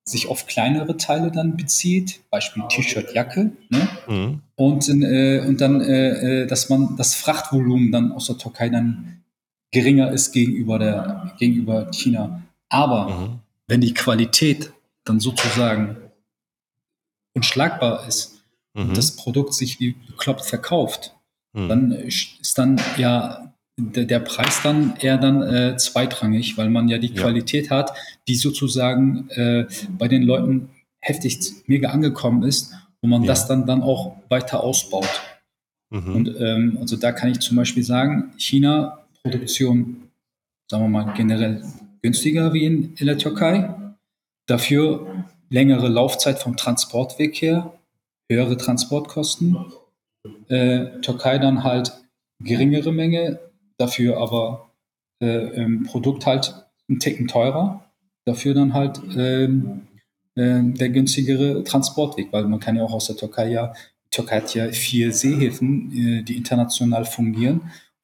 sich auf kleinere Teile dann bezieht, Beispiel T-Shirt, Jacke, ne? Mhm. und, äh, und dann, äh, äh, dass man das Frachtvolumen dann aus der Türkei dann geringer ist gegenüber, der, gegenüber China. Aber mhm. wenn die Qualität dann sozusagen unschlagbar ist mhm. und das Produkt sich wie bekloppt verkauft, mhm. dann ist dann ja der, der Preis dann eher dann äh, zweitrangig, weil man ja die ja. Qualität hat, die sozusagen äh, bei den Leuten heftig mega angekommen ist und man ja. das dann, dann auch weiter ausbaut. Mhm. Und ähm, also da kann ich zum Beispiel sagen, China Produktion, sagen wir mal, generell günstiger wie in, in der Türkei. Dafür längere Laufzeit vom Transportweg her, höhere Transportkosten. Äh, Türkei dann halt geringere Menge, dafür aber äh, Produkt halt ein Ticken teurer. Dafür dann halt äh, der günstigere Transportweg, weil man kann ja auch aus der Türkei ja, Türkei hat ja vier Seehäfen, äh, die international fungieren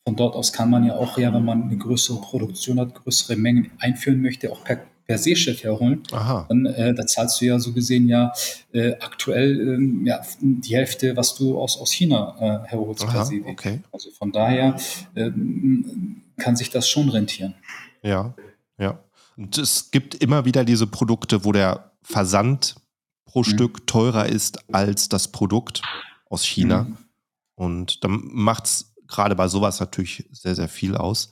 von dort aus kann man ja auch, ja, wenn man eine größere Produktion hat, größere Mengen einführen möchte, auch per, per Seeschiff herholen. Aha. Dann äh, da zahlst du ja so gesehen ja äh, aktuell ähm, ja, die Hälfte, was du aus, aus China äh, herholst Aha, per Seeweg. Okay. Also von daher ähm, kann sich das schon rentieren. Ja, ja. Und es gibt immer wieder diese Produkte, wo der Versand pro mhm. Stück teurer ist als das Produkt aus China. Mhm. Und dann macht es gerade bei sowas natürlich sehr, sehr viel aus.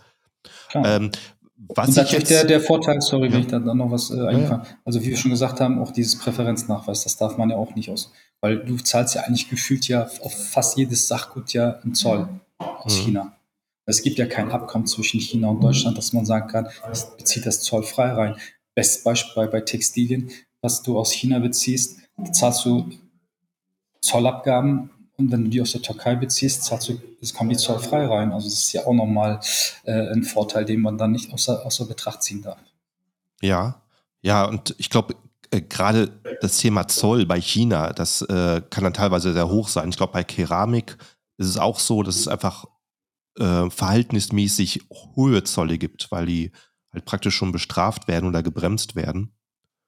Ähm, was und natürlich der, der Vorteil, sorry, ja. wenn ich da noch was äh. Ja. Also wie wir schon gesagt haben, auch dieses Präferenznachweis, das darf man ja auch nicht aus, weil du zahlst ja eigentlich gefühlt ja auf fast jedes Sachgut ja einen Zoll aus mhm. China. Es gibt ja kein Abkommen zwischen China und Deutschland, dass man sagen kann, es bezieht das zollfrei rein. Bestes Beispiel bei Textilien, was du aus China beziehst, zahlst du Zollabgaben und wenn du die aus der Türkei beziehst, zahlst du, es kommen die zollfrei rein. Also das ist ja auch nochmal äh, ein Vorteil, den man dann nicht außer, außer Betracht ziehen darf. Ja, ja, und ich glaube, äh, gerade das Thema Zoll bei China, das äh, kann dann teilweise sehr hoch sein. Ich glaube, bei Keramik ist es auch so, dass es einfach äh, verhältnismäßig hohe Zolle gibt, weil die halt praktisch schon bestraft werden oder gebremst werden.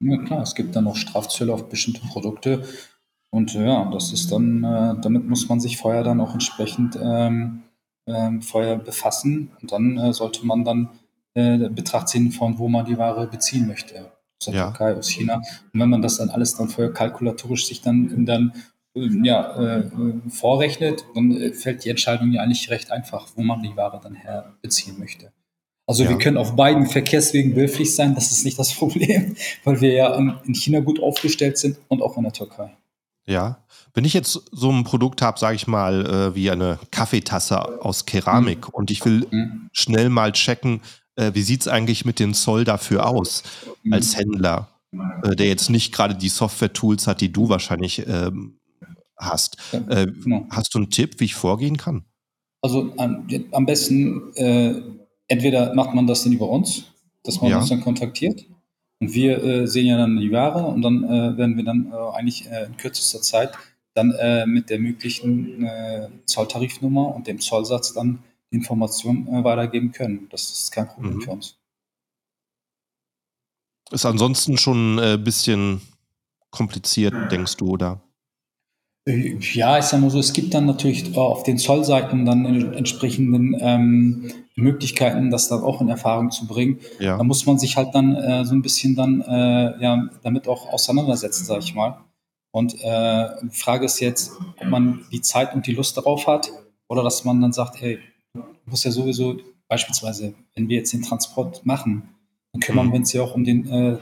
Ja klar, es gibt dann noch Strafzölle auf bestimmte Produkte und ja, das ist dann, äh, damit muss man sich vorher dann auch entsprechend ähm, ähm, vorher befassen. Und dann äh, sollte man dann äh, Betracht ziehen, von wo man die Ware beziehen möchte. Aus der ja. Türkei, aus China. Und wenn man das dann alles dann vorher kalkulatorisch sich dann, dann äh, ja, äh, vorrechnet, dann äh, fällt die Entscheidung ja eigentlich recht einfach, wo man die Ware dann her beziehen möchte. Also ja. wir können auf beiden Verkehrswegen behilflich sein, das ist nicht das Problem, weil wir ja in China gut aufgestellt sind und auch in der Türkei. Ja. Wenn ich jetzt so ein Produkt habe, sage ich mal, äh, wie eine Kaffeetasse aus Keramik mhm. und ich will mhm. schnell mal checken, äh, wie sieht es eigentlich mit dem Zoll dafür aus mhm. als Händler, äh, der jetzt nicht gerade die Software-Tools hat, die du wahrscheinlich ähm, hast. Äh, genau. Hast du einen Tipp, wie ich vorgehen kann? Also am besten, äh, entweder macht man das dann über uns, dass man ja. uns dann kontaktiert und wir äh, sehen ja dann die Ware und dann äh, werden wir dann äh, eigentlich äh, in kürzester Zeit dann äh, mit der möglichen äh, Zolltarifnummer und dem Zollsatz dann die Informationen weitergeben können. Das ist kein Problem mhm. für uns. Ist ansonsten schon ein bisschen kompliziert, denkst du, oder? Ja, ich sage mal so, es gibt dann natürlich auf den Zollseiten dann entsprechenden ähm, Möglichkeiten, das dann auch in Erfahrung zu bringen. Ja. Da muss man sich halt dann äh, so ein bisschen dann äh, ja, damit auch auseinandersetzen, sage ich mal. Und äh, die Frage ist jetzt, ob man die Zeit und die Lust darauf hat oder dass man dann sagt, hey, du musst ja sowieso beispielsweise, wenn wir jetzt den Transport machen, dann kümmern mhm. wir uns ja auch um den äh,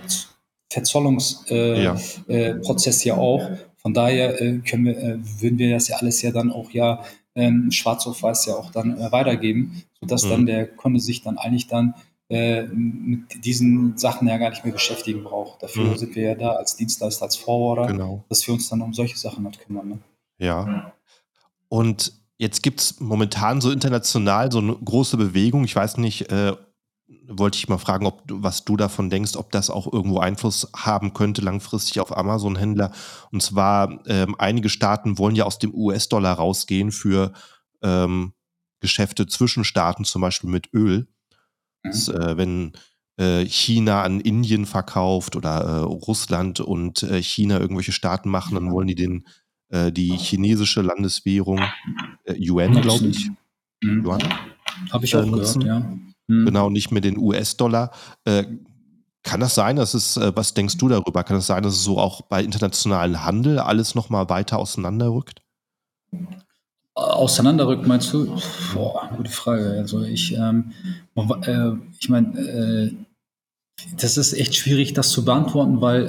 Verzollungsprozess äh, ja. Äh, ja auch. Von daher äh, können wir, äh, würden wir das ja alles ja dann auch ja ähm, schwarz auf weiß ja auch dann äh, weitergeben, sodass mhm. dann der Kunde sich dann eigentlich dann äh, mit diesen Sachen ja gar nicht mehr beschäftigen braucht. Dafür mhm. sind wir ja da als Dienstleister, als Forwarder, genau. dass wir uns dann um solche Sachen halt kümmern. Ne? Ja. Und jetzt gibt es momentan so international so eine große Bewegung. Ich weiß nicht, äh, wollte ich mal fragen, ob was du davon denkst, ob das auch irgendwo Einfluss haben könnte langfristig auf Amazon-Händler. Und zwar ähm, einige Staaten wollen ja aus dem US-Dollar rausgehen für ähm, Geschäfte zwischen Staaten, zum Beispiel mit Öl. Mhm. Das, äh, wenn äh, China an Indien verkauft oder äh, Russland und äh, China irgendwelche Staaten machen, dann wollen die den äh, die chinesische Landeswährung Yuan, glaube ich. Mhm. Yuan. Habe ich auch gehört, ja. Mhm. Genau, nicht mehr den US-Dollar. Äh, kann das sein, dass es, äh, was denkst du darüber? Kann es das sein, dass es so auch bei internationalen Handel alles nochmal weiter auseinanderrückt? Auseinanderrückt, meinst du? Boah, gute Frage. Also ich, ähm, äh, ich meine, äh, das ist echt schwierig, das zu beantworten, weil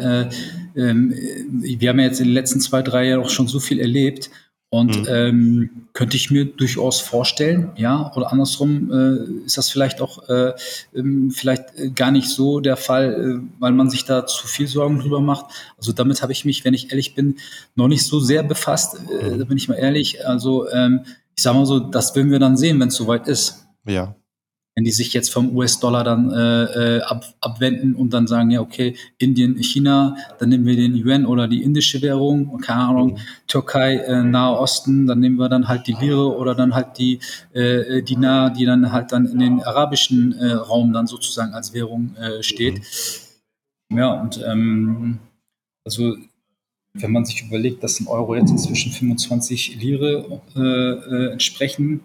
äh, ähm, wir haben ja jetzt in den letzten zwei, drei Jahren auch schon so viel erlebt und mhm. ähm, könnte ich mir durchaus vorstellen, ja, oder andersrum äh, ist das vielleicht auch äh, ähm, vielleicht gar nicht so der Fall, äh, weil man sich da zu viel Sorgen drüber macht. Also damit habe ich mich, wenn ich ehrlich bin, noch nicht so sehr befasst. Äh, mhm. da bin ich mal ehrlich. Also ähm, ich sage mal so, das werden wir dann sehen, wenn es soweit ist. Ja wenn die sich jetzt vom US-Dollar dann äh, äh, ab, abwenden und dann sagen, ja, okay, Indien, China, dann nehmen wir den Yuan oder die indische Währung, keine Ahnung. Türkei, äh, Nahe Osten, dann nehmen wir dann halt die Lire oder dann halt die äh, Dinar, die dann halt dann in den arabischen äh, Raum dann sozusagen als Währung äh, steht. Ja, und ähm, also wenn man sich überlegt, dass ein Euro jetzt inzwischen 25 Lire äh, äh, entsprechen,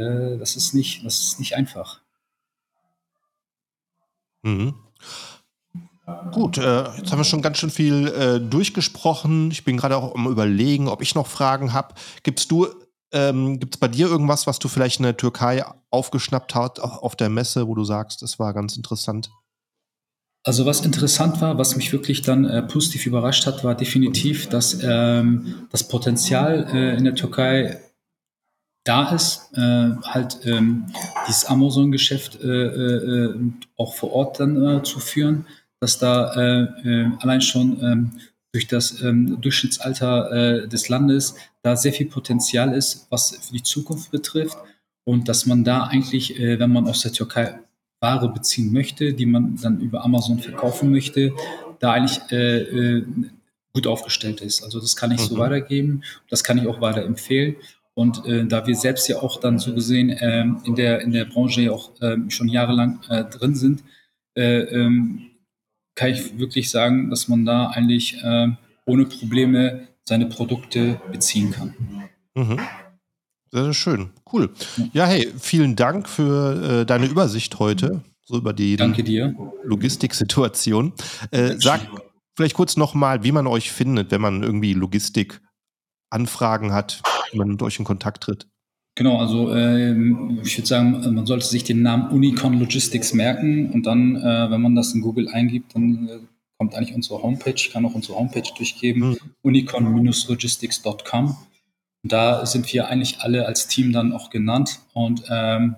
äh, das, ist nicht, das ist nicht einfach. Mhm. Gut, äh, jetzt haben wir schon ganz schön viel äh, durchgesprochen. Ich bin gerade auch am Überlegen, ob ich noch Fragen habe. Gibst du, ähm, gibt es bei dir irgendwas, was du vielleicht in der Türkei aufgeschnappt hast auf der Messe, wo du sagst, das war ganz interessant? Also was interessant war, was mich wirklich dann äh, positiv überrascht hat, war definitiv, dass ähm, das Potenzial äh, in der Türkei da ist, äh, halt ähm, dieses Amazon-Geschäft äh, äh, auch vor Ort dann äh, zu führen, dass da äh, äh, allein schon ähm, durch das ähm, Durchschnittsalter des Landes da sehr viel Potenzial ist, was für die Zukunft betrifft und dass man da eigentlich, wenn man aus der Türkei Ware beziehen möchte, die man dann über Amazon verkaufen möchte, da eigentlich gut aufgestellt ist. Also das kann ich so mhm. weitergeben, das kann ich auch weiter empfehlen. Und äh, da wir selbst ja auch dann so gesehen ähm, in, der, in der Branche ja auch ähm, schon jahrelang äh, drin sind, äh, ähm, kann ich wirklich sagen, dass man da eigentlich ähm, ohne Probleme seine Produkte beziehen kann. Mhm. Sehr, sehr schön. Cool. Ja, hey, vielen Dank für äh, deine Übersicht heute, so über die Logistiksituation. Äh, sag vielleicht kurz nochmal, wie man euch findet, wenn man irgendwie Logistik-Anfragen hat wie man mit euch in Kontakt tritt? Genau, also äh, ich würde sagen, man sollte sich den Namen Unicon Logistics merken und dann, äh, wenn man das in Google eingibt, dann äh, kommt eigentlich unsere Homepage. Ich kann auch unsere Homepage durchgeben, mhm. unicon-logistics.com. Da sind wir eigentlich alle als Team dann auch genannt und ähm,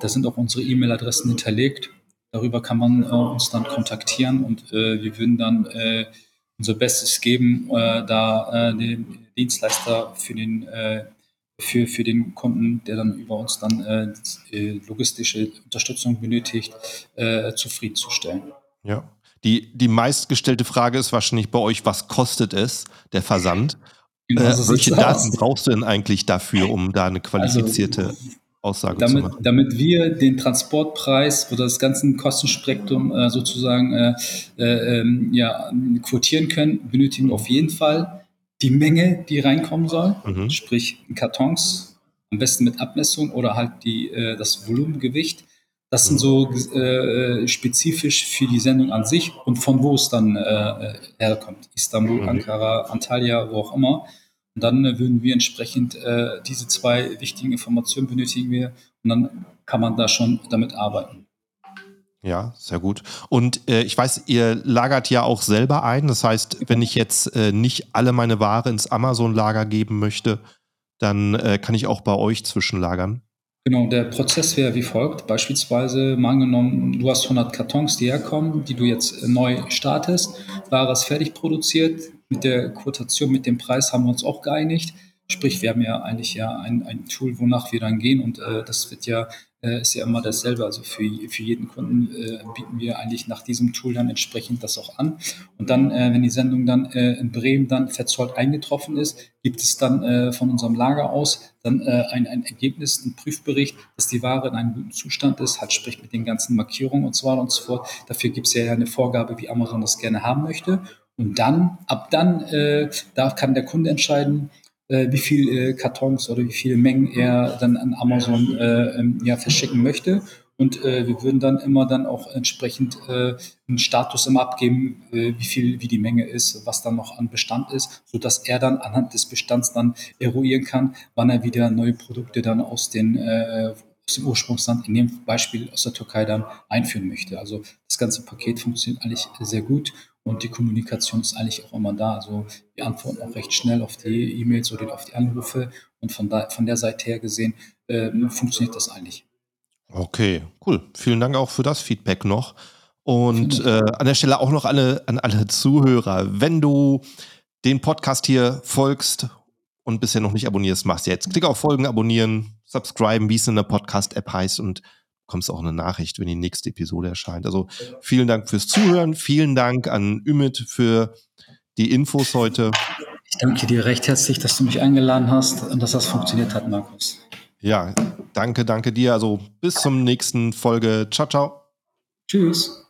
da sind auch unsere E-Mail-Adressen hinterlegt. Darüber kann man äh, uns dann kontaktieren und äh, wir würden dann äh, unser Bestes geben, äh, da äh, den Dienstleister für den, äh, für, für den Kunden, der dann über uns dann äh, äh, logistische Unterstützung benötigt, äh, zufriedenzustellen. Ja. Die, die meistgestellte Frage ist wahrscheinlich bei euch, was kostet es, der Versand? Genau, so welche Daten aus. brauchst du denn eigentlich dafür, um da eine qualifizierte also, Aussage damit, zu machen. Damit wir den Transportpreis oder das ganze Kostenspektrum äh, sozusagen äh, äh, ähm, ja, quotieren können, benötigen wir auf jeden Fall die Menge, die reinkommen soll, mhm. sprich Kartons, am besten mit Abmessung oder halt die, äh, das Volumengewicht. Das sind so äh, spezifisch für die Sendung an sich und von wo es dann äh, herkommt. Istanbul, mhm. Ankara, Antalya, wo auch immer. Und dann äh, würden wir entsprechend äh, diese zwei wichtigen Informationen benötigen wir und dann kann man da schon damit arbeiten. Ja, sehr gut. Und äh, ich weiß, ihr lagert ja auch selber ein. Das heißt, wenn ich jetzt äh, nicht alle meine Ware ins Amazon-Lager geben möchte, dann äh, kann ich auch bei euch zwischenlagern. Genau, der Prozess wäre wie folgt. Beispielsweise, mal angenommen, du hast 100 Kartons, die herkommen, die du jetzt äh, neu startest. Ware ist fertig produziert. Mit der Quotation, mit dem Preis haben wir uns auch geeinigt. Sprich, wir haben ja eigentlich ja ein, ein Tool, wonach wir dann gehen und äh, das wird ja äh, ist ja immer dasselbe. Also für, für jeden Kunden äh, bieten wir eigentlich nach diesem Tool dann entsprechend das auch an. Und dann, äh, wenn die Sendung dann äh, in Bremen dann verzollt eingetroffen ist, gibt es dann äh, von unserem Lager aus dann ein, ein Ergebnis, ein Prüfbericht, dass die Ware in einem guten Zustand ist, halt sprich mit den ganzen Markierungen und so weiter und so fort. Dafür gibt es ja eine Vorgabe, wie Amazon das gerne haben möchte. Und dann, ab dann, äh, da kann der Kunde entscheiden, äh, wie viel äh, Kartons oder wie viele Mengen er dann an Amazon äh, ähm, ja, verschicken möchte. Und äh, wir würden dann immer dann auch entsprechend äh, einen Status immer abgeben, äh, wie viel, wie die Menge ist, was dann noch an Bestand ist, so dass er dann anhand des Bestands dann eruieren kann, wann er wieder neue Produkte dann aus den äh, aus dem Ursprungsland, in dem Beispiel aus der Türkei dann einführen möchte. Also das ganze Paket funktioniert eigentlich sehr gut und die Kommunikation ist eigentlich auch immer da. Also wir antworten auch recht schnell auf die E-Mails oder auf die Anrufe. Und von, da, von der Seite her gesehen äh, funktioniert das eigentlich. Okay, cool. Vielen Dank auch für das Feedback noch. Und äh, an der Stelle auch noch alle, an alle Zuhörer, wenn du den Podcast hier folgst und bisher noch nicht abonnierst, machst jetzt. Klick auf Folgen, abonnieren, subscriben, wie es in der Podcast-App heißt und bekommst auch eine Nachricht, wenn die nächste Episode erscheint. Also vielen Dank fürs Zuhören, vielen Dank an Ümit für die Infos heute. Ich danke dir recht herzlich, dass du mich eingeladen hast und dass das funktioniert hat, Markus. Ja, danke, danke dir. Also bis zum nächsten Folge. Ciao, ciao. Tschüss.